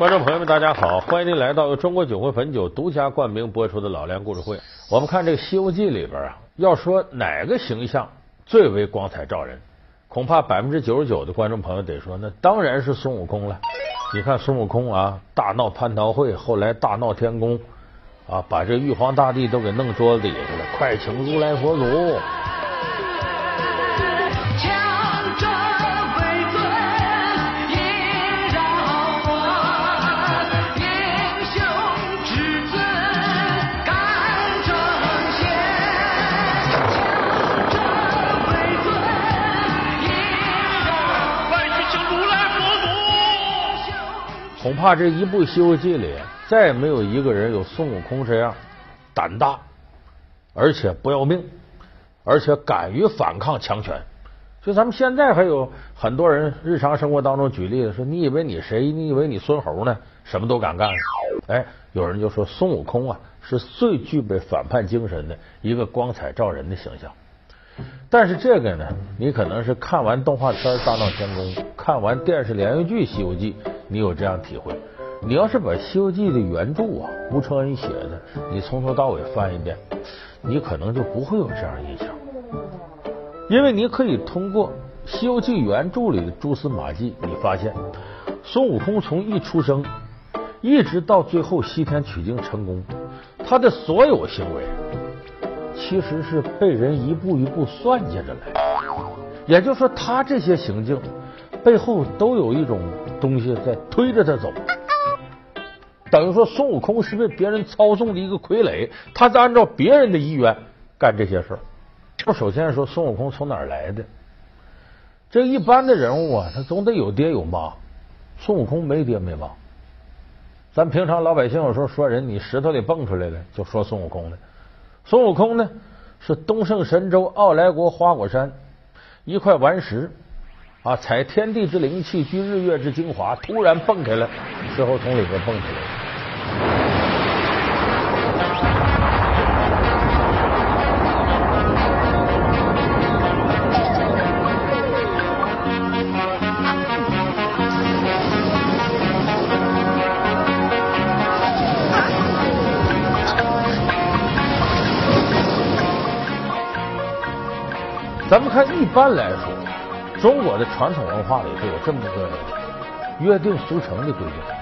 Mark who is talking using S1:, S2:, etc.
S1: 观众朋友们，大家好，欢迎您来到由中国酒会汾酒独家冠名播出的老梁故事会。我们看这个《西游记》里边啊，要说哪个形象最为光彩照人，恐怕百分之九十九的观众朋友得说，那当然是孙悟空了。你看孙悟空啊，大闹蟠桃会，后来大闹天宫啊，把这玉皇大帝都给弄桌子底下了，快请如来佛祖。恐怕这一部《西游记》里，再也没有一个人有孙悟空这样胆大，而且不要命，而且敢于反抗强权。就咱们现在还有很多人日常生活当中举例子说：“你以为你谁？你以为你孙猴呢？什么都敢干。”哎，有人就说孙悟空啊，是最具备反叛精神的一个光彩照人的形象。但是这个呢，你可能是看完动画片《大闹天宫》，看完电视连续剧《西游记》，你有这样体会。你要是把《西游记》的原著啊，吴承恩写的，你从头到尾翻一遍，你可能就不会有这样印象，因为你可以通过《西游记》原著里的蛛丝马迹，你发现孙悟空从一出生一直到最后西天取经成功，他的所有行为。其实是被人一步一步算计着来，也就是说，他这些行径背后都有一种东西在推着他走。等于说，孙悟空是被别人操纵的一个傀儡，他在按照别人的意愿干这些事儿。我首先说，孙悟空从哪儿来的？这一般的人物啊，他总得有爹有妈，孙悟空没爹没妈。咱平常老百姓有时候说人，你石头里蹦出来的，就说孙悟空的。孙悟空呢，是东胜神州傲来国花果山一块顽石啊，采天地之灵气，聚日月之精华，突然蹦开了，石头从里边蹦出来。咱们看，一般来说，中国的传统文化里头有这么个约定俗成的规定，